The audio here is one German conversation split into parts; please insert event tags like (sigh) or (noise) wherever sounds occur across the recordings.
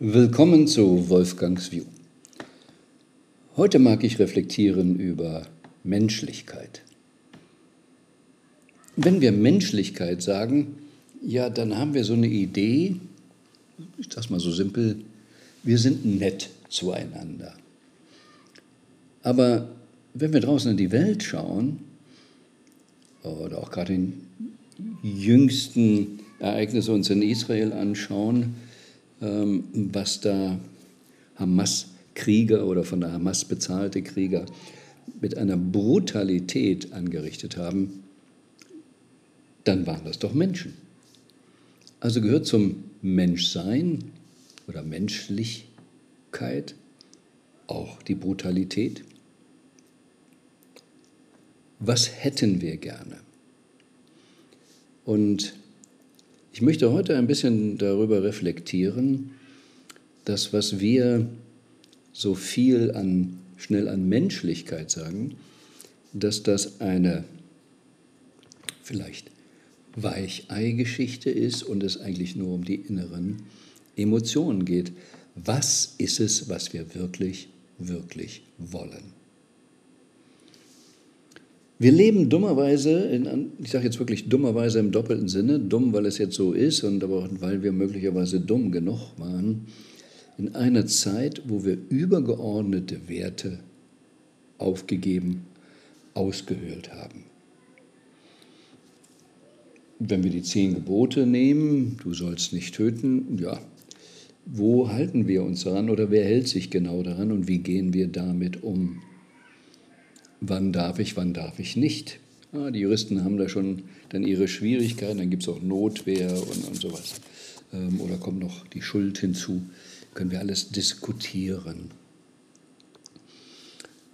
Willkommen zu Wolfgangs View. Heute mag ich reflektieren über Menschlichkeit. Wenn wir Menschlichkeit sagen, ja, dann haben wir so eine Idee, ich sage mal so simpel, wir sind nett zueinander. Aber wenn wir draußen in die Welt schauen, oder auch gerade die jüngsten Ereignisse uns in Israel anschauen, was da Hamas-Krieger oder von der Hamas bezahlte Krieger mit einer Brutalität angerichtet haben, dann waren das doch Menschen. Also gehört zum Menschsein oder Menschlichkeit auch die Brutalität. Was hätten wir gerne? Und ich möchte heute ein bisschen darüber reflektieren, dass was wir so viel an, schnell an Menschlichkeit sagen, dass das eine vielleicht Weichei-Geschichte ist und es eigentlich nur um die inneren Emotionen geht. Was ist es, was wir wirklich, wirklich wollen? Wir leben dummerweise, in, ich sage jetzt wirklich dummerweise im doppelten Sinne, dumm, weil es jetzt so ist und aber auch, weil wir möglicherweise dumm genug waren, in einer Zeit, wo wir übergeordnete Werte aufgegeben, ausgehöhlt haben. Wenn wir die zehn Gebote nehmen, du sollst nicht töten, ja, wo halten wir uns daran oder wer hält sich genau daran und wie gehen wir damit um? Wann darf ich, wann darf ich nicht. Ah, die Juristen haben da schon dann ihre Schwierigkeiten, dann gibt es auch Notwehr und, und sowas. Ähm, oder kommt noch die Schuld hinzu. Können wir alles diskutieren.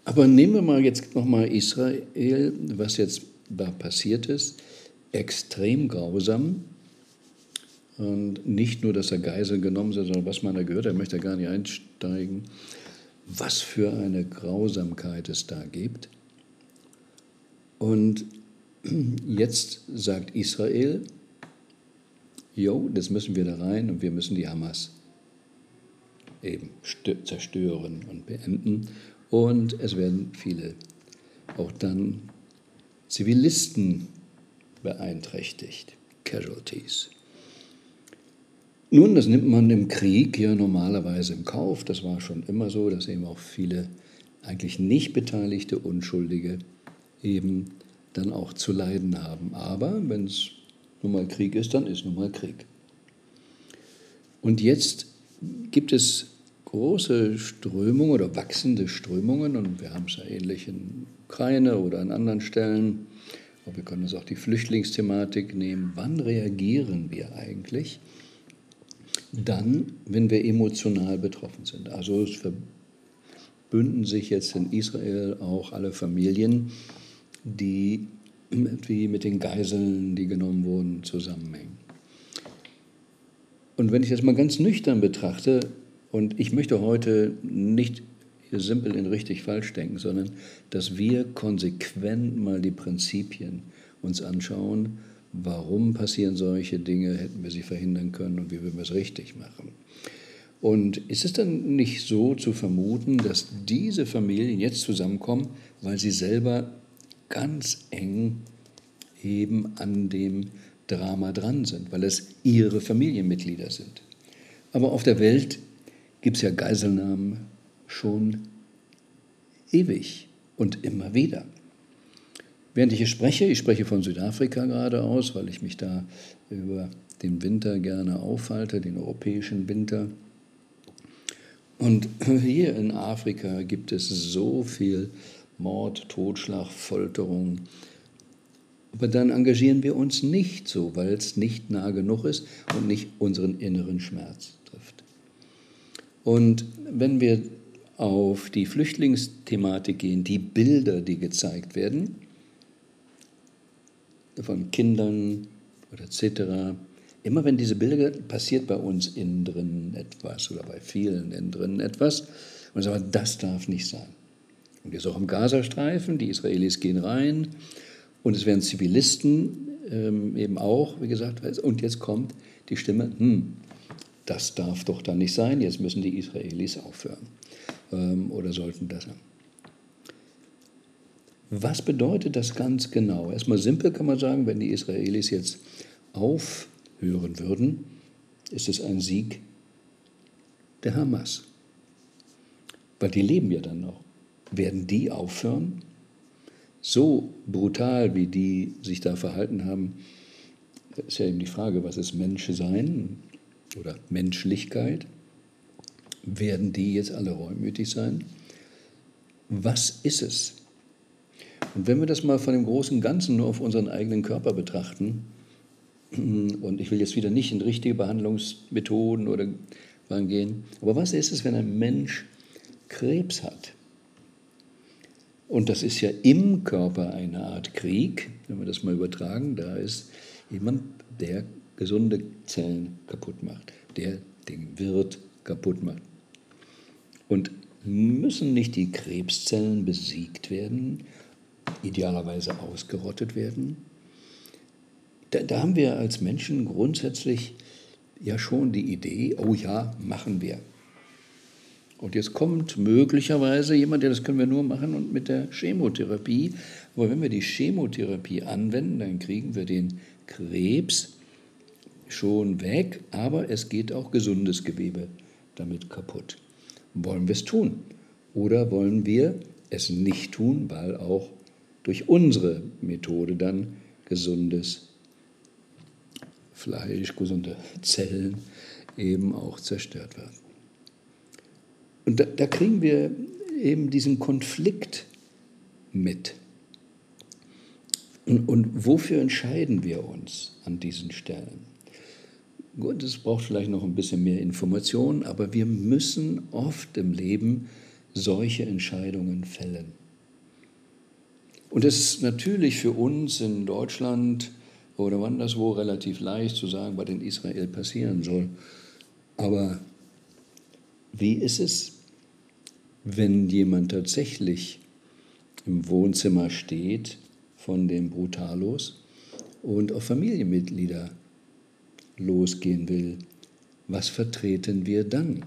Aber nehmen wir mal jetzt nochmal Israel, was jetzt da passiert ist. Extrem grausam. Und nicht nur, dass er Geiseln genommen sind, sondern was man da gehört, er möchte gar nicht einsteigen was für eine Grausamkeit es da gibt. Und (clears throat) jetzt sagt Israel, jo, das müssen wir da rein und wir müssen die Hamas eben zerstören und beenden. Und es werden viele auch dann Zivilisten beeinträchtigt, Casualties. Nun, das nimmt man im Krieg ja normalerweise im Kauf. Das war schon immer so, dass eben auch viele eigentlich nicht beteiligte Unschuldige eben dann auch zu leiden haben. Aber wenn es nun mal Krieg ist, dann ist nun mal Krieg. Und jetzt gibt es große Strömungen oder wachsende Strömungen, und wir haben es ja ähnlich in Ukraine oder an anderen Stellen, aber wir können uns auch die Flüchtlingsthematik nehmen. Wann reagieren wir eigentlich? dann, wenn wir emotional betroffen sind. Also es verbünden sich jetzt in Israel auch alle Familien, die wie mit den Geiseln, die genommen wurden, zusammenhängen. Und wenn ich das mal ganz nüchtern betrachte, und ich möchte heute nicht simpel in richtig falsch denken, sondern dass wir konsequent mal die Prinzipien uns anschauen warum passieren solche Dinge, hätten wir sie verhindern können und wie würden wir es richtig machen. Und ist es dann nicht so zu vermuten, dass diese Familien jetzt zusammenkommen, weil sie selber ganz eng eben an dem Drama dran sind, weil es ihre Familienmitglieder sind. Aber auf der Welt gibt es ja Geiselnahmen schon ewig und immer wieder. Während ich hier spreche, ich spreche von Südafrika gerade aus, weil ich mich da über den Winter gerne aufhalte, den europäischen Winter. Und hier in Afrika gibt es so viel Mord, Totschlag, Folterung. Aber dann engagieren wir uns nicht so, weil es nicht nah genug ist und nicht unseren inneren Schmerz trifft. Und wenn wir auf die Flüchtlingsthematik gehen, die Bilder, die gezeigt werden, von Kindern oder etc. Immer wenn diese Bilder passiert bei uns innen drin etwas oder bei vielen innen drin etwas und sagen, das darf nicht sein. Und jetzt auch im Gazastreifen, die Israelis gehen rein und es werden Zivilisten ähm, eben auch, wie gesagt, und jetzt kommt die Stimme, hm, das darf doch dann nicht sein, jetzt müssen die Israelis aufhören ähm, oder sollten das haben. Was bedeutet das ganz genau? Erstmal simpel kann man sagen, wenn die Israelis jetzt aufhören würden, ist es ein Sieg der Hamas. Weil die leben ja dann noch. Werden die aufhören? So brutal, wie die sich da verhalten haben, ist ja eben die Frage, was ist Menschsein oder Menschlichkeit? Werden die jetzt alle reumütig sein? Was ist es? Und wenn wir das mal von dem großen Ganzen nur auf unseren eigenen Körper betrachten, und ich will jetzt wieder nicht in richtige Behandlungsmethoden oder gehen, aber was ist es, wenn ein Mensch Krebs hat? Und das ist ja im Körper eine Art Krieg, wenn wir das mal übertragen. Da ist jemand, der gesunde Zellen kaputt macht, der den Wirt kaputt macht. Und müssen nicht die Krebszellen besiegt werden, idealerweise ausgerottet werden? Da, da haben wir als Menschen grundsätzlich ja schon die Idee, oh ja, machen wir. Und jetzt kommt möglicherweise jemand, der das können wir nur machen und mit der Chemotherapie. Aber wenn wir die Chemotherapie anwenden, dann kriegen wir den Krebs schon weg, aber es geht auch gesundes Gewebe damit kaputt. Wollen wir es tun? Oder wollen wir es nicht tun, weil auch durch unsere Methode dann gesundes Fleisch, gesunde Zellen eben auch zerstört werden? Und da, da kriegen wir eben diesen Konflikt mit. Und, und wofür entscheiden wir uns an diesen Stellen? Gut, es braucht vielleicht noch ein bisschen mehr Information, aber wir müssen oft im Leben solche Entscheidungen fällen. Und es ist natürlich für uns in Deutschland oder anderswo relativ leicht zu sagen, was in Israel passieren soll. Aber wie ist es, wenn jemand tatsächlich im Wohnzimmer steht von dem Brutalos und auf Familienmitglieder losgehen will, was vertreten wir dann?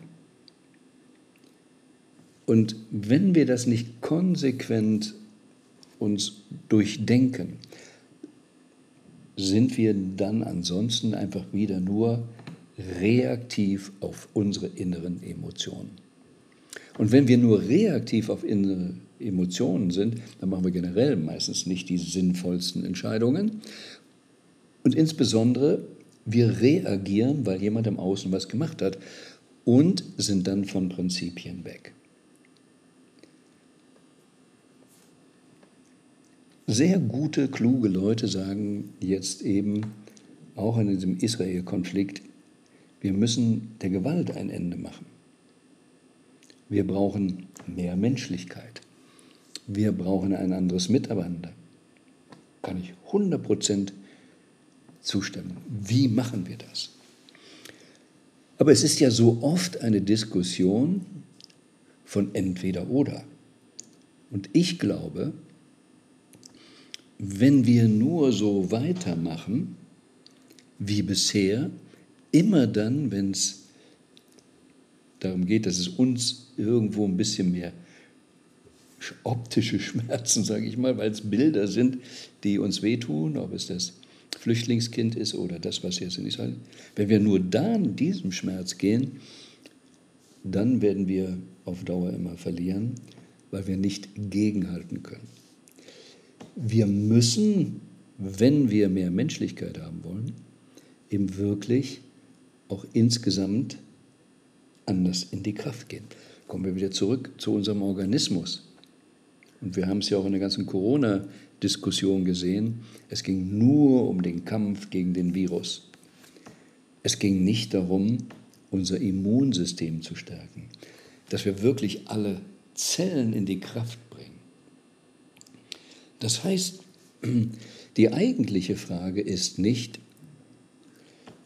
Und wenn wir das nicht konsequent uns durchdenken, sind wir dann ansonsten einfach wieder nur reaktiv auf unsere inneren Emotionen. Und wenn wir nur reaktiv auf innere Emotionen sind, dann machen wir generell meistens nicht die sinnvollsten Entscheidungen. Und insbesondere, wir reagieren, weil jemand im Außen was gemacht hat und sind dann von Prinzipien weg. Sehr gute, kluge Leute sagen jetzt eben, auch in diesem Israel-Konflikt, wir müssen der Gewalt ein Ende machen. Wir brauchen mehr Menschlichkeit. Wir brauchen ein anderes Miteinander. Kann ich 100% zustimmen. Wie machen wir das? Aber es ist ja so oft eine Diskussion von entweder oder. Und ich glaube, wenn wir nur so weitermachen wie bisher, immer dann, wenn es darum geht, dass es uns irgendwo ein bisschen mehr optische (laughs) Schmerzen, sage ich mal, weil es Bilder sind, die uns wehtun, ob es das Flüchtlingskind ist oder das, was jetzt in Israel ist. Wenn wir nur da in diesem Schmerz gehen, dann werden wir auf Dauer immer verlieren, weil wir nicht gegenhalten können. Wir müssen, wenn wir mehr Menschlichkeit haben wollen, eben wirklich auch insgesamt anders in die Kraft gehen. Kommen wir wieder zurück zu unserem Organismus. Und wir haben es ja auch in der ganzen Corona-Diskussion gesehen. Es ging nur um den Kampf gegen den Virus. Es ging nicht darum, unser Immunsystem zu stärken, dass wir wirklich alle Zellen in die Kraft bringen. Das heißt, die eigentliche Frage ist nicht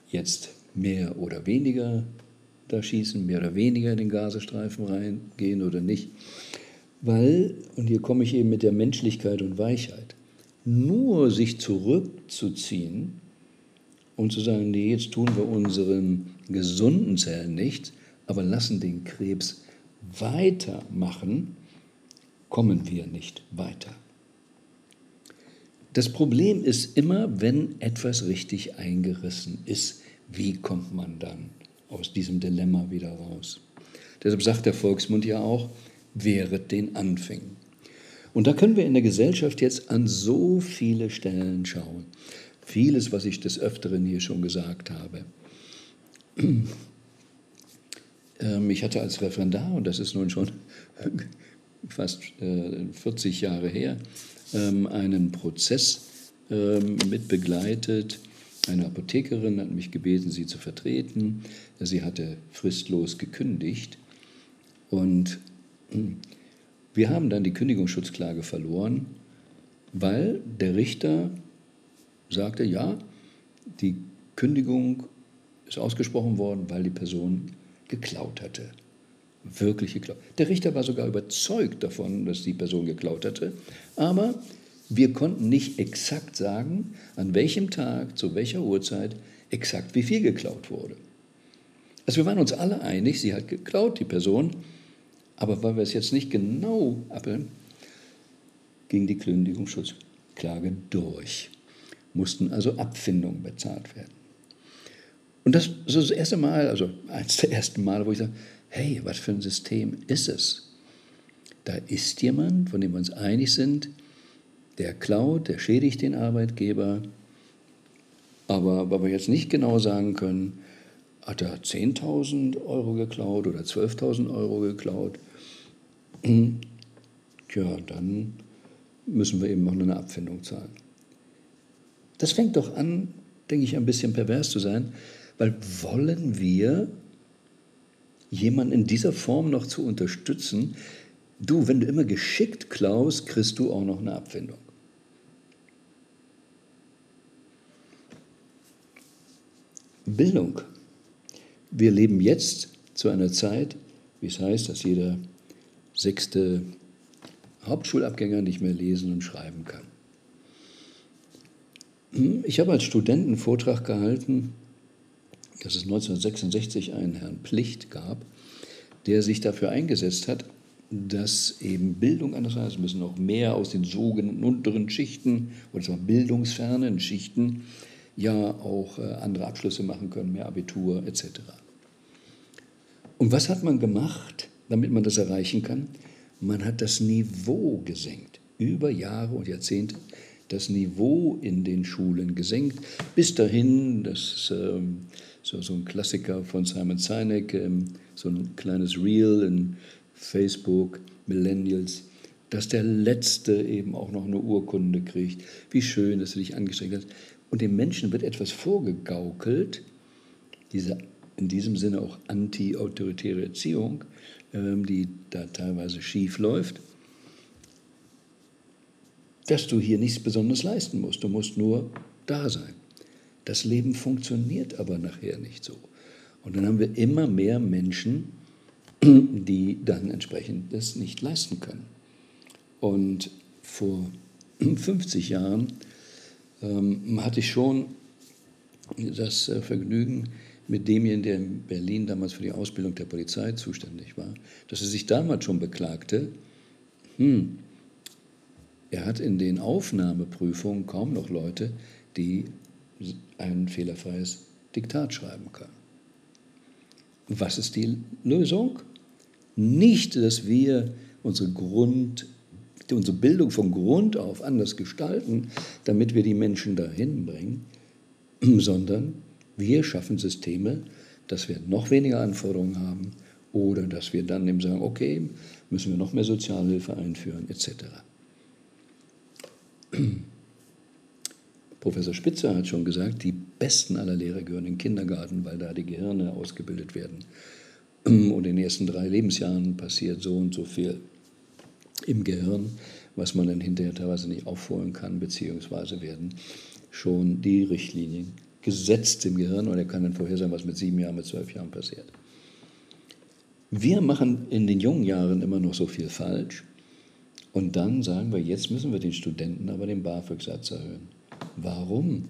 jetzt mehr oder weniger da schießen, mehr oder weniger in den Gazastreifen reingehen oder nicht. Weil, und hier komme ich eben mit der Menschlichkeit und Weichheit, nur sich zurückzuziehen und zu sagen, nee, jetzt tun wir unseren gesunden Zellen nichts, aber lassen den Krebs weitermachen, kommen wir nicht weiter. Das Problem ist immer, wenn etwas richtig eingerissen ist, wie kommt man dann aus diesem Dilemma wieder raus? Deshalb sagt der Volksmund ja auch, wehret den Anfängen. Und da können wir in der Gesellschaft jetzt an so viele Stellen schauen. Vieles, was ich des Öfteren hier schon gesagt habe. (clears throat) Ähm, ich hatte als Referendar, und das ist nun schon (laughs) fast 40 äh, Jahre her, ähm, einen Prozess ähm, mit begleitet. Eine Apothekerin hat mich gebeten, sie zu vertreten. Sie hatte fristlos gekündigt. Und hm, wir haben dann die Kündigungsschutzklage verloren, weil der Richter sagte, ja, die Kündigung ist ausgesprochen worden, weil die Person geklaut hatte. Wirklich geklaut. Der Richter war sogar überzeugt davon, dass die Person geklaut hatte, aber wir konnten nicht exakt sagen, an welchem Tag, zu welcher Uhrzeit exakt wie viel geklaut wurde. Also wir waren uns alle einig, sie hat geklaut, die Person, aber weil wir es jetzt nicht genau abbilden, ging die Kündigungsschutzklage durch. Mussten also Abfindungen bezahlt werden. Und das ist das erste Mal, also eines der ersten Male, wo ich sage, hey, was für ein System ist es? Da ist jemand, von dem wir uns einig sind, der klaut, der schädigt den Arbeitgeber, aber weil wir jetzt nicht genau sagen können, hat er 10.000 Euro geklaut oder 12.000 Euro geklaut, Tja, dann müssen wir eben noch eine Abfindung zahlen. Das fängt doch an, denke ich, ein bisschen pervers zu sein, weil wollen wir jemanden in dieser Form noch zu unterstützen, du, wenn du immer geschickt klaust, kriegst du auch noch eine Abfindung. Bildung. Wir leben jetzt zu einer Zeit, wie es heißt, dass jeder sechste Hauptschulabgänger nicht mehr lesen und schreiben kann. Hm, ich habe als Student einen Vortrag gehalten, dass es 1966 einen Herrn Plicht gab, der sich dafür eingesetzt hat, dass eben Bildung anders heißt, müssen auch mehr aus den sogenannten unteren Schichten oder zwar bildungsfernen Schichten ja auch äh, andere Abschlüsse machen können, mehr Abitur etc. Und was hat man gemacht? damit man das erreichen kann? Man hat das Niveau gesenkt, über Jahre und Jahrzehnte das Niveau in den Schulen gesenkt, bis dahin, das ist ähm, so, so ein Klassiker von Simon Sinek, ähm, so ein kleines Reel in Facebook, Millennials, dass der Letzte eben auch noch eine Urkunde kriegt. Wie schön, dass du dich angestrengt hast. Und dem Menschen wird etwas vorgegaukelt, diese in diesem Sinne auch anti-autoritäre Erziehung, ähm, die da teilweise schief läuft, dass du hier nichts Besonderes leisten musst. Du musst nur da sein. Das Leben funktioniert aber nachher nicht so. Und dann haben wir immer mehr Menschen, (clears throat) die dann entsprechend das nicht leisten können. Und vor (clears throat) 50 Jahren ähm, hatte ich schon das äh, Vergnügen, mit demjenigen, der in Berlin damals für die Ausbildung der Polizei zuständig war, dass er sich damals schon beklagte, hm, er hat in den Aufnahmeprüfungen kaum noch Leute, die ein fehlerfreies Diktat schreiben können. Was ist die Lösung? Nicht, dass wir unsere, Grund, unsere Bildung von Grund auf anders gestalten, damit wir die Menschen dahin bringen, (clears throat) sondern wir schaffen Systeme, dass wir noch weniger Anforderungen haben oder dass wir dann eben sagen, okay, müssen wir noch mehr Sozialhilfe einführen, etc. (clears throat) Professor Spitzer hat schon gesagt, die besten aller Lehrer gehören in den Kindergarten, weil da die Gehirne ausgebildet werden. (clears throat) Und in den ersten drei Lebensjahren passiert so und so viel im Gehirn, was man dann hinterher teilweise nicht aufholen kann, beziehungsweise werden schon die Richtlinien gesetzt im Gehirn und er kann dann vorhersagen, was mit sieben Jahren, mit zwölf Jahren passiert. Wir machen in den jungen Jahren immer noch so viel falsch und dann sagen wir, jetzt müssen wir den Studenten aber den BAföG-Satz erhöhen. Warum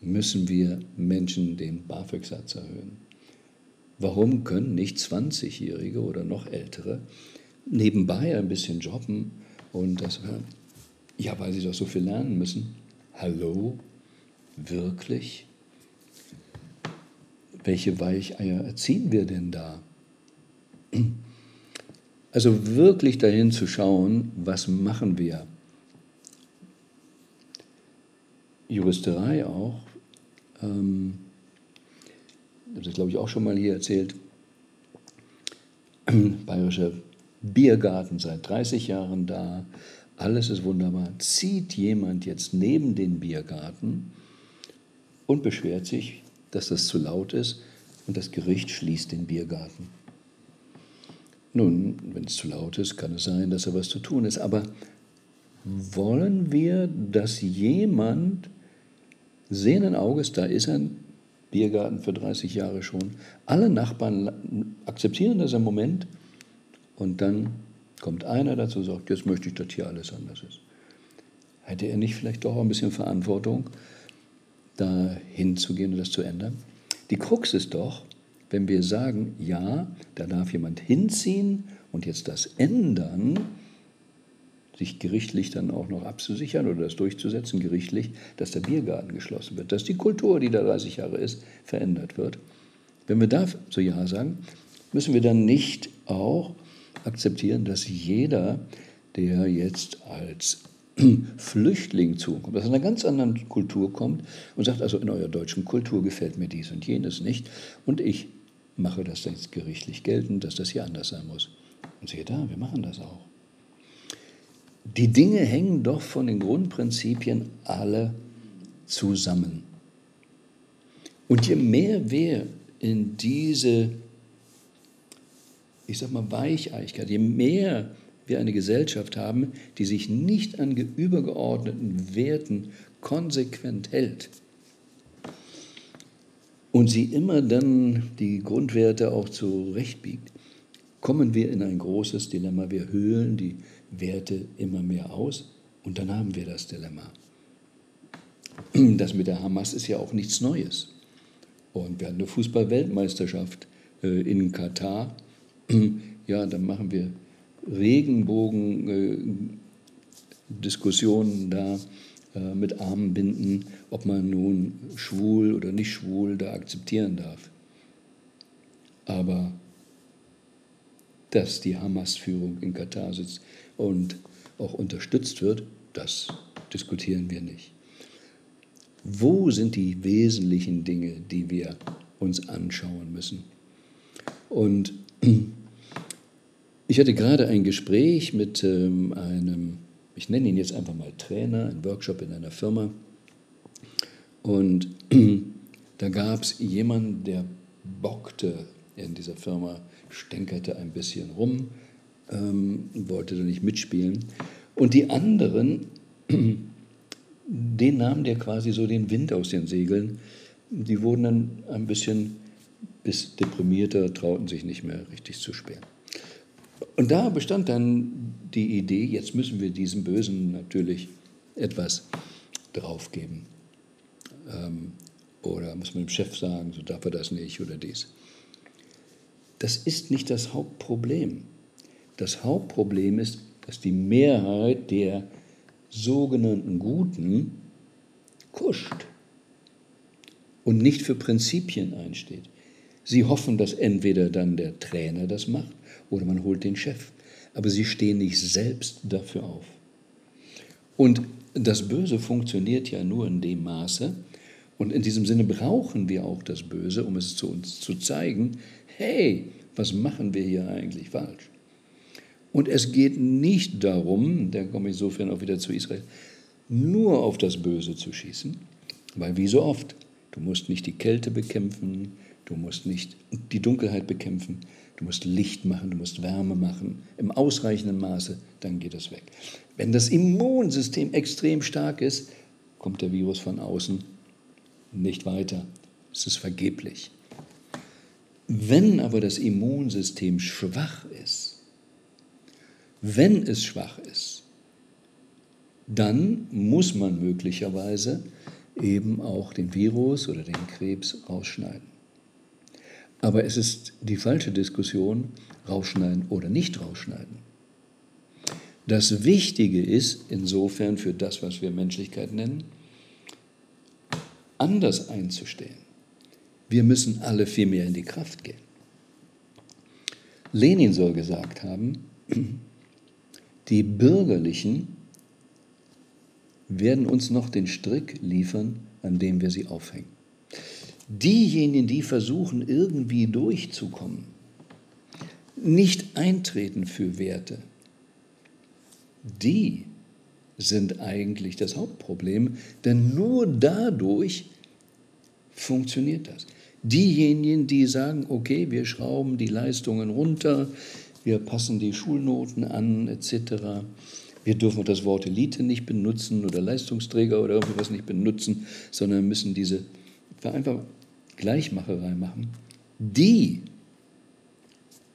müssen wir Menschen den BAföG-Satz erhöhen? Warum können nicht 20-Jährige oder noch ältere nebenbei ein bisschen jobben und das, ja, weil sie doch so viel lernen müssen? Hallo? Wirklich? Welche Weicheier erziehen wir denn da? Also wirklich dahin zu schauen, was machen wir? Juristerei auch. Ähm, das glaube ich auch schon mal hier erzählt. Bayerischer Biergarten seit 30 Jahren da. Alles ist wunderbar. Zieht jemand jetzt neben den Biergarten und beschwert sich, dass das zu laut ist und das Gericht schließt den Biergarten. Nun, wenn es zu laut ist, kann es sein, dass da was zu tun ist. Aber wollen wir, dass jemand sehenden Auges, da ist ein Biergarten für 30 Jahre schon, alle Nachbarn akzeptieren das im Moment und dann kommt einer dazu und sagt, jetzt möchte ich, dass hier alles anders ist. Hätte er nicht vielleicht doch ein bisschen Verantwortung, da hinzugehen und das zu ändern? Die Krux ist doch, wenn wir sagen, ja, da darf jemand hinziehen und jetzt das ändern, sich gerichtlich dann auch noch abzusichern oder das durchzusetzen, gerichtlich, dass der Biergarten geschlossen wird, dass die Kultur, die da 30 Jahre ist, verändert wird. Wenn wir da so Ja sagen, müssen wir dann nicht auch akzeptieren, dass jeder, der jetzt als (clears throat) Flüchtling zukommt, aus einer ganz anderen Kultur kommt und sagt, also in eurer deutschen Kultur gefällt mir dies und jenes nicht und ich mache das jetzt gerichtlich geltend, dass das hier anders sein muss. Und siehe da, wir machen das auch. Die Dinge hängen doch von den Grundprinzipien alle zusammen. Und je mehr wir in diese, ich sag mal, Weicheichkeit, je mehr wir eine Gesellschaft haben, die sich nicht an übergeordneten Werten konsequent hält, und sie immer dann die Grundwerte auch zurechtbiegt, kommen wir in ein großes Dilemma. Wir höhlen die Werte immer mehr aus und dann haben wir das Dilemma. Das mit der Hamas ist ja auch nichts Neues. Und wir hatten eine Fußball-Weltmeisterschaft äh, in Katar. (clears throat) Ja, dann machen wir Regenbogen-Diskussionen da äh, mit Armbinden, ob man nun schwul oder nicht schwul da akzeptieren darf. Aber dass die Hamas-Führung in Katar sitzt und auch unterstützt wird, das diskutieren wir nicht. Wo sind die wesentlichen Dinge, die wir uns anschauen müssen? Und ich hatte gerade ein Gespräch mit ähm, einem ich nenne ihn jetzt einfach mal Trainer, ein Workshop in einer Firma. Und (clears throat) da gab es jemanden, der bockte in dieser Firma, stänkerte ein bisschen rum, ähm, wollte da nicht mitspielen. Und die anderen, (clears throat) den nahm der quasi so den Wind aus den Segeln. Die wurden dann ein bisschen bis deprimierter, trauten sich nicht mehr richtig zu sperren. Und da bestand dann die Idee, jetzt müssen wir diesem Bösen natürlich etwas draufgeben. Ähm, oder muss man dem Chef sagen, so darf er das nicht oder dies. Das ist nicht das Hauptproblem. Das Hauptproblem ist, dass die Mehrheit der sogenannten Guten kuscht und nicht für Prinzipien einsteht. Sie hoffen, dass entweder dann der Trainer das macht oder man holt den Chef. Aber sie stehen nicht selbst dafür auf. Und das Böse funktioniert ja nur in dem Maße, und in diesem Sinne brauchen wir auch das Böse, um es zu uns zu zeigen, hey, was machen wir hier eigentlich falsch? Und es geht nicht darum, da komme ich insofern auch wieder zu Israel, nur auf das Böse zu schießen, weil wie so oft, du musst nicht die Kälte bekämpfen, du musst nicht die Dunkelheit bekämpfen, Du musst Licht machen, du musst Wärme machen, im ausreichenden Maße, dann geht es weg. Wenn das Immunsystem extrem stark ist, kommt der Virus von außen nicht weiter. Es ist vergeblich. Wenn aber das Immunsystem schwach ist, wenn es schwach ist, dann muss man möglicherweise eben auch den Virus oder den Krebs rausschneiden. Aber es ist die falsche Diskussion, rausschneiden oder nicht rausschneiden. Das Wichtige ist insofern für das, was wir Menschlichkeit nennen, anders einzustehen. Wir müssen alle viel mehr in die Kraft gehen. Lenin soll gesagt haben, (clears throat) die Bürgerlichen werden uns noch den Strick liefern, an dem wir sie aufhängen. Diejenigen, die versuchen, irgendwie durchzukommen, nicht eintreten für Werte, die sind eigentlich das Hauptproblem, denn nur dadurch funktioniert das. Diejenigen, die sagen, okay, wir schrauben die Leistungen runter, wir passen die Schulnoten an, etc. Wir dürfen das Wort Elite nicht benutzen oder Leistungsträger oder irgendwas nicht benutzen, sondern müssen diese einfach Gleichmacherei machen. Die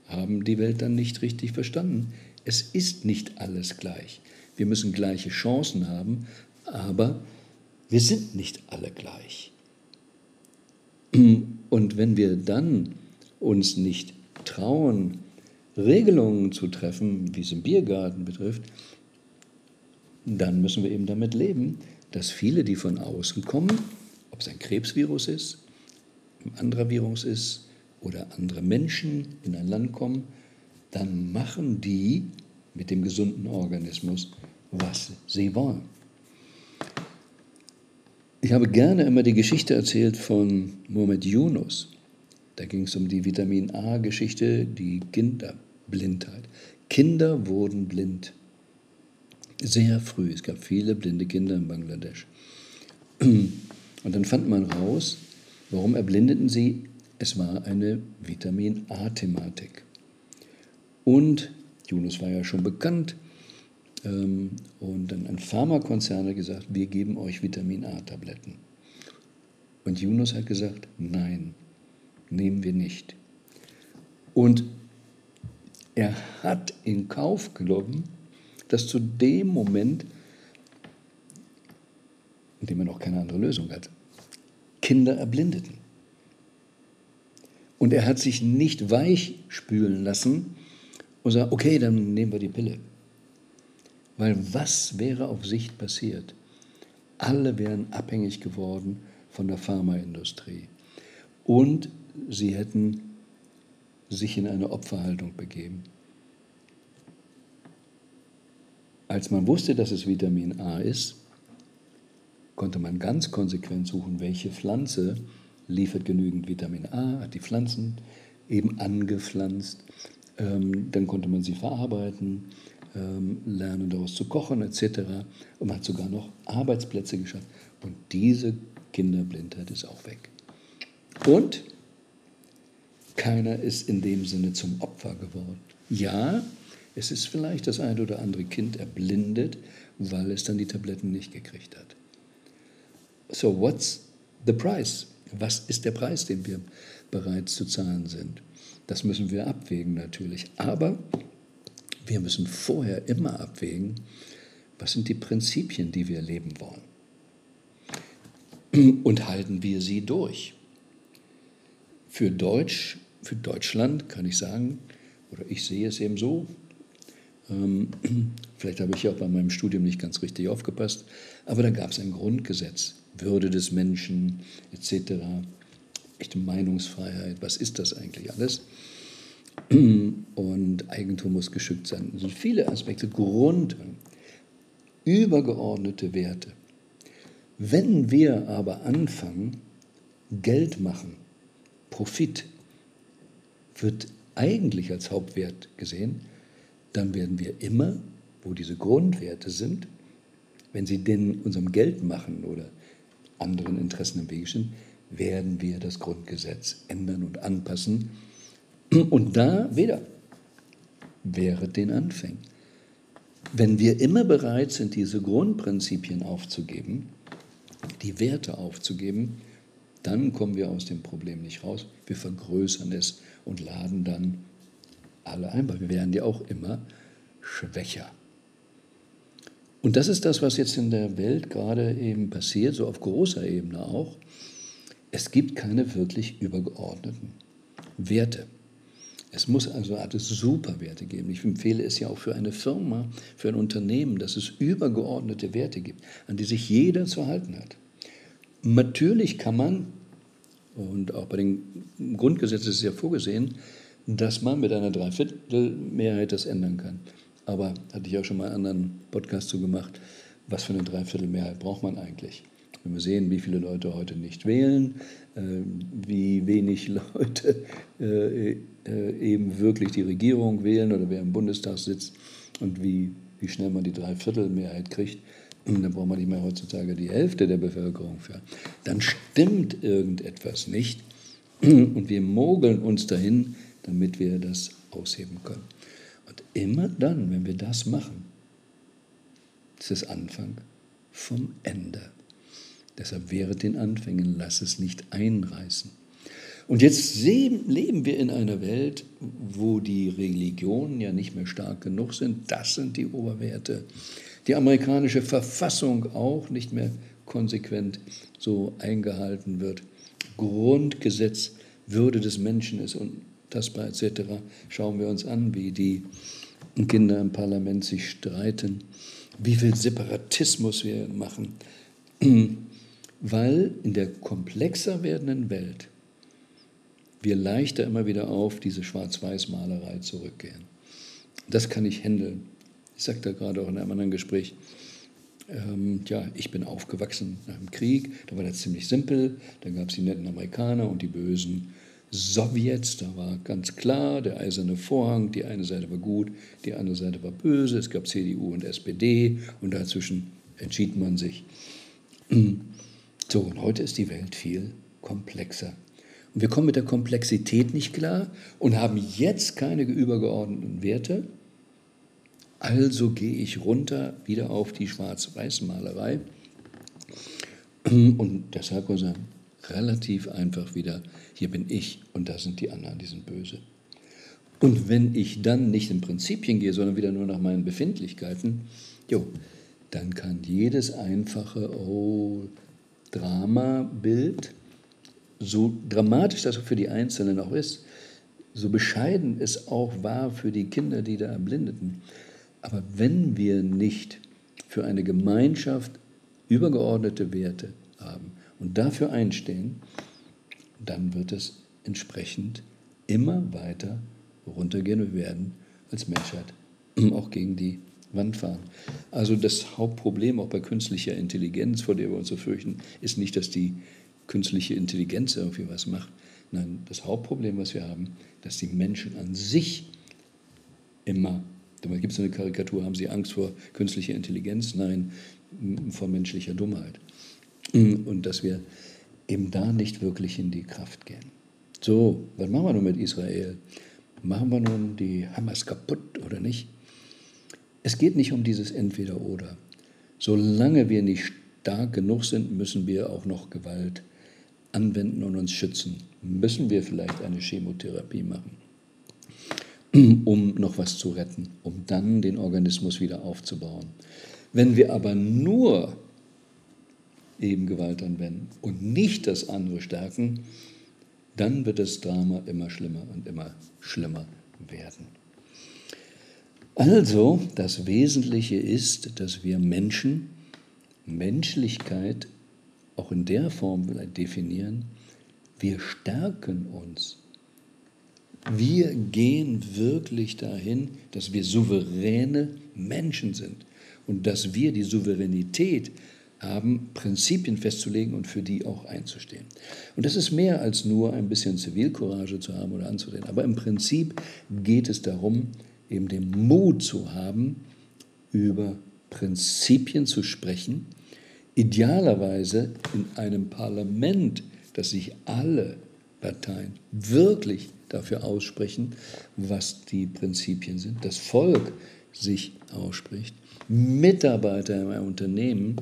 haben die Welt dann nicht richtig verstanden. Es ist nicht alles gleich. Wir müssen gleiche Chancen haben, aber wir sind nicht alle gleich. Und wenn wir dann uns nicht trauen, Regelungen zu treffen, wie es im Biergarten betrifft, dann müssen wir eben damit leben, dass viele, die von außen kommen, ob es ein Krebsvirus ist, ein anderer Virus ist oder andere Menschen in ein Land kommen, dann machen die mit dem gesunden Organismus, was sie wollen. Ich habe gerne immer die Geschichte erzählt von Mohamed Yunus. Da ging es um die Vitamin A-Geschichte, die Kinderblindheit. Kinder wurden blind. Sehr früh. Es gab viele blinde Kinder in Bangladesch. Und dann fand man raus, warum erblindeten sie? Es war eine Vitamin A-Thematik. Und Yunus war ja schon bekannt. Ähm, und dann ein Pharmakonzern hat gesagt, wir geben euch Vitamin A-Tabletten. Und Yunus hat gesagt, nein, nehmen wir nicht. Und er hat in Kauf genommen, dass zu dem Moment, in dem er noch keine andere Lösung hat, Kinder erblindeten. Und er hat sich nicht weich spülen lassen, und sagt, okay, dann nehmen wir die Pille. Weil was wäre auf Sicht passiert? Alle wären abhängig geworden von der Pharmaindustrie. Und sie hätten sich in eine Opferhaltung begeben. Als man wusste, dass es Vitamin A ist, konnte man ganz konsequent suchen, welche Pflanze liefert genügend Vitamin A, hat die Pflanzen eben angepflanzt, ähm, dann konnte man sie verarbeiten, ähm, lernen daraus zu kochen etc. Und man hat sogar noch Arbeitsplätze geschafft. Und diese Kinderblindheit ist auch weg. Und keiner ist in dem Sinne zum Opfer geworden. Ja, es ist vielleicht das ein oder andere Kind erblindet, weil es dann die Tabletten nicht gekriegt hat. So, what's the price? Was ist der Preis, den wir bereit zu zahlen sind? Das müssen wir abwägen natürlich. Aber wir müssen vorher immer abwägen, was sind die Prinzipien, die wir leben wollen. Und halten wir sie durch. Für Deutsch, für Deutschland kann ich sagen, oder ich sehe es eben so, ähm, vielleicht habe ich auch bei meinem Studium nicht ganz richtig aufgepasst, aber da gab es ein Grundgesetz, Würde des Menschen etc echte Meinungsfreiheit, was ist das eigentlich alles? Und Eigentum muss geschützt sein. Es sind viele Aspekte, Grund, übergeordnete Werte. Wenn wir aber anfangen, Geld machen, Profit wird eigentlich als Hauptwert gesehen, dann werden wir immer, wo diese Grundwerte sind, wenn sie denn unserem Geld machen oder anderen Interessen im Wege stehen, werden wir das Grundgesetz ändern und anpassen. Und da wieder, wäre den Anfängen. Wenn wir immer bereit sind, diese Grundprinzipien aufzugeben, die Werte aufzugeben, dann kommen wir aus dem Problem nicht raus. Wir vergrößern es und laden dann alle ein, weil wir werden ja auch immer schwächer. Und das ist das, was jetzt in der Welt gerade eben passiert, so auf großer Ebene auch. Es gibt keine wirklich übergeordneten Werte. Es muss also eine Art Superwerte geben. Ich empfehle es ja auch für eine Firma, für ein Unternehmen, dass es übergeordnete Werte gibt, an die sich jeder zu halten hat. Natürlich kann man, und auch bei den Grundgesetzen ist es ja vorgesehen, dass man mit einer Dreiviertelmehrheit das ändern kann. Aber hatte ich auch schon mal einen anderen Podcast zu gemacht, was für eine Dreiviertelmehrheit braucht man eigentlich? Wenn wir sehen, wie viele Leute heute nicht wählen, äh, wie wenig Leute äh, äh, eben wirklich die Regierung wählen oder wer im Bundestag sitzt und wie, wie schnell man die Dreiviertelmehrheit kriegt, dann braucht man nicht mehr heutzutage die Hälfte der Bevölkerung für. Dann stimmt irgendetwas nicht und wir mogeln uns dahin, damit wir das ausheben können. Und immer dann, wenn wir das machen, ist es Anfang vom Ende. Deshalb während den Anfängen, lass es nicht einreißen. Und jetzt leben wir in einer Welt, wo die Religionen ja nicht mehr stark genug sind. Das sind die Oberwerte. Die amerikanische Verfassung auch nicht mehr konsequent so eingehalten wird. Grundgesetz, Würde des Menschen ist untastbar etc. Schauen wir uns an, wie die Kinder im Parlament sich streiten, wie viel Separatismus wir machen (clears throat) weil in der komplexer werdenden Welt wir leichter immer wieder auf diese Schwarz-Weiß-Malerei zurückgehen. Das kann ich handeln. Ich sagte gerade auch in einem anderen Gespräch, ähm, ja, ich bin aufgewachsen nach dem Krieg, da war das ziemlich simpel, da gab es die netten Amerikaner und die bösen Sowjets, da war ganz klar, der eiserne Vorhang, die eine Seite war gut, die andere Seite war böse, es gab CDU und SPD und dazwischen entschied man sich. So, und heute ist die Welt viel komplexer. Und wir kommen mit der Komplexität nicht klar und haben jetzt keine übergeordneten Werte. Also gehe ich runter wieder auf die Schwarz-Weiß-Malerei. Und deshalb muss er relativ einfach wieder, hier bin ich und da sind die anderen, die sind böse. Und wenn ich dann nicht in Prinzipien gehe, sondern wieder nur nach meinen Befindlichkeiten, jo, dann kann jedes einfache, oh, Dramabild, so dramatisch das für die Einzelnen auch ist, so bescheiden es auch war für die Kinder, die da erblindeten. Aber wenn wir nicht für eine Gemeinschaft übergeordnete Werte haben und dafür einstehen, dann wird es entsprechend immer weiter runtergehen. Wir werden als Menschheit auch gegen die Wand fahren. Also das Hauptproblem auch bei künstlicher Intelligenz, vor der wir uns so fürchten, ist nicht, dass die künstliche Intelligenz irgendwie was macht. Nein, das Hauptproblem, was wir haben, dass die Menschen an sich immer, da gibt es eine Karikatur, haben sie Angst vor künstlicher Intelligenz? Nein, vor menschlicher Dummheit. Und dass wir eben da nicht wirklich in die Kraft gehen. So, was machen wir nun mit Israel? Machen wir nun die Hamas kaputt oder nicht? Es geht nicht um dieses Entweder-Oder. Solange wir nicht stark genug sind, müssen wir auch noch Gewalt anwenden und uns schützen. Müssen wir vielleicht eine Chemotherapie machen, um noch was zu retten, um dann den Organismus wieder aufzubauen. Wenn wir aber nur eben Gewalt anwenden und nicht das andere stärken, dann wird das Drama immer schlimmer und immer schlimmer werden. Also, das Wesentliche ist, dass wir Menschen Menschlichkeit auch in der Form definieren, wir stärken uns. Wir gehen wirklich dahin, dass wir souveräne Menschen sind und dass wir die Souveränität haben, Prinzipien festzulegen und für die auch einzustehen. Und das ist mehr als nur ein bisschen Zivilcourage zu haben oder anzusehen. Aber im Prinzip geht es darum, eben den Mut zu haben, über Prinzipien zu sprechen, idealerweise in einem Parlament, das sich alle Parteien wirklich dafür aussprechen, was die Prinzipien sind, das Volk sich ausspricht, Mitarbeiter im Unternehmen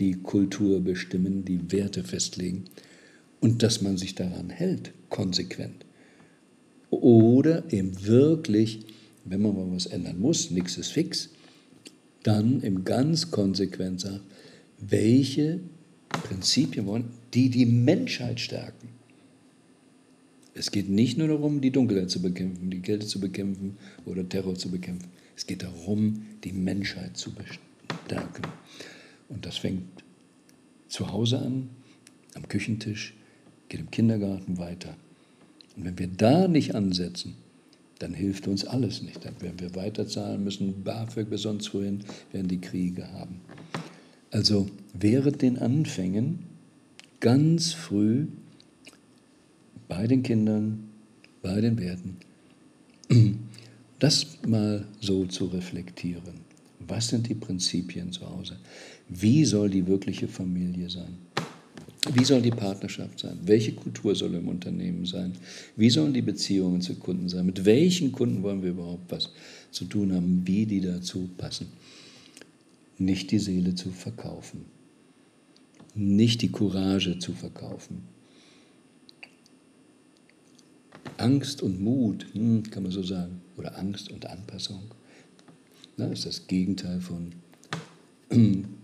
die Kultur bestimmen, die Werte festlegen und dass man sich daran hält, konsequent. Oder eben wirklich wenn man mal was ändern muss, nichts ist fix, dann im ganz konsequent sagt, welche Prinzipien wollen, die die Menschheit stärken. Es geht nicht nur darum, die Dunkelheit zu bekämpfen, die Kälte zu bekämpfen oder Terror zu bekämpfen. Es geht darum, die Menschheit zu bestärken. Und das fängt zu Hause an, am Küchentisch, geht im Kindergarten weiter. Und wenn wir da nicht ansetzen, dann hilft uns alles nicht. Dann werden wir weiterzahlen müssen, BAföG bis sonst wohin, werden die Kriege haben. Also während den Anfängen ganz früh bei den Kindern, bei den Werten, das mal so zu reflektieren. Was sind die Prinzipien zu Hause? Wie soll die wirkliche Familie sein? Wie soll die Partnerschaft sein? Welche Kultur soll im Unternehmen sein? Wie sollen die Beziehungen zu Kunden sein? Mit welchen Kunden wollen wir überhaupt was zu tun haben? Wie die dazu passen? Nicht die Seele zu verkaufen. Nicht die Courage zu verkaufen. Angst und Mut, hm, kann man so sagen, oder Angst und Anpassung, na, ist das Gegenteil von (clears throat)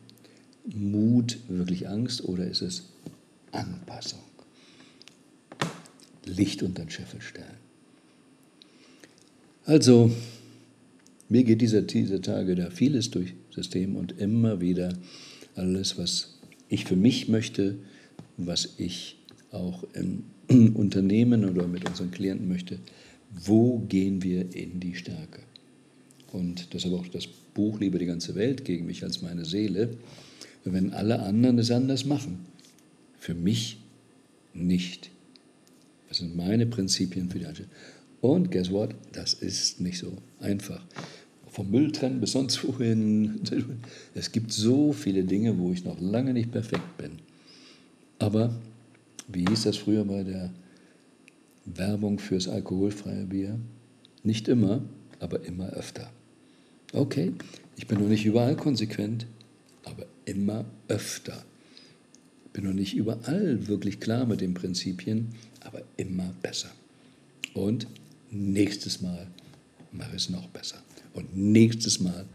Mut, wirklich Angst, oder ist es Anpassung? Licht unter den Scheffel stellen. Also, mir geht dieser, diese Tage da vieles durch System und immer wieder alles, was ich für mich möchte, was ich auch im (clears throat) Unternehmen oder mit unseren Klienten möchte, wo gehen wir in die Stärke? Und deshalb auch das Buch Liebe die ganze Welt gegen mich als meine Seele, wenn alle anderen es anders machen. Für mich nicht. Das sind meine Prinzipien für die Einstellung. Und guess what? Das ist nicht so einfach. Vom Müll trennen bis sonst wohin. (laughs) Es gibt so viele Dinge, wo ich noch lange nicht perfekt bin. Aber wie hieß das früher bei der Werbung fürs alkoholfreie Bier? Nicht immer, aber immer öfter. Okay, ich bin noch nicht überall konsequent, aber immer öfter. Ich bin noch nicht überall wirklich klar mit den Prinzipien, aber immer besser. Und nächstes Mal mache ich es noch besser. Und nächstes Mal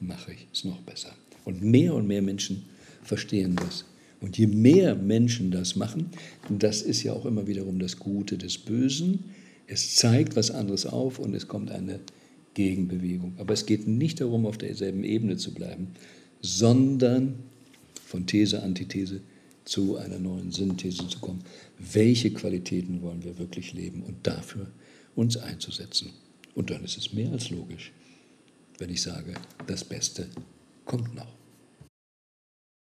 mache ich es noch besser. Und mehr und mehr Menschen verstehen das. Und je mehr Menschen das machen, das ist ja auch immer wiederum das Gute des Bösen, es zeigt was anderes auf und es kommt eine Gegenbewegung. Aber es geht nicht darum, auf derselben Ebene zu bleiben, sondern von These, Antithese zu einer neuen Synthese zu kommen. Welche Qualitäten wollen wir wirklich leben und dafür uns einzusetzen? Und dann ist es mehr als logisch, wenn ich sage, das Beste kommt noch.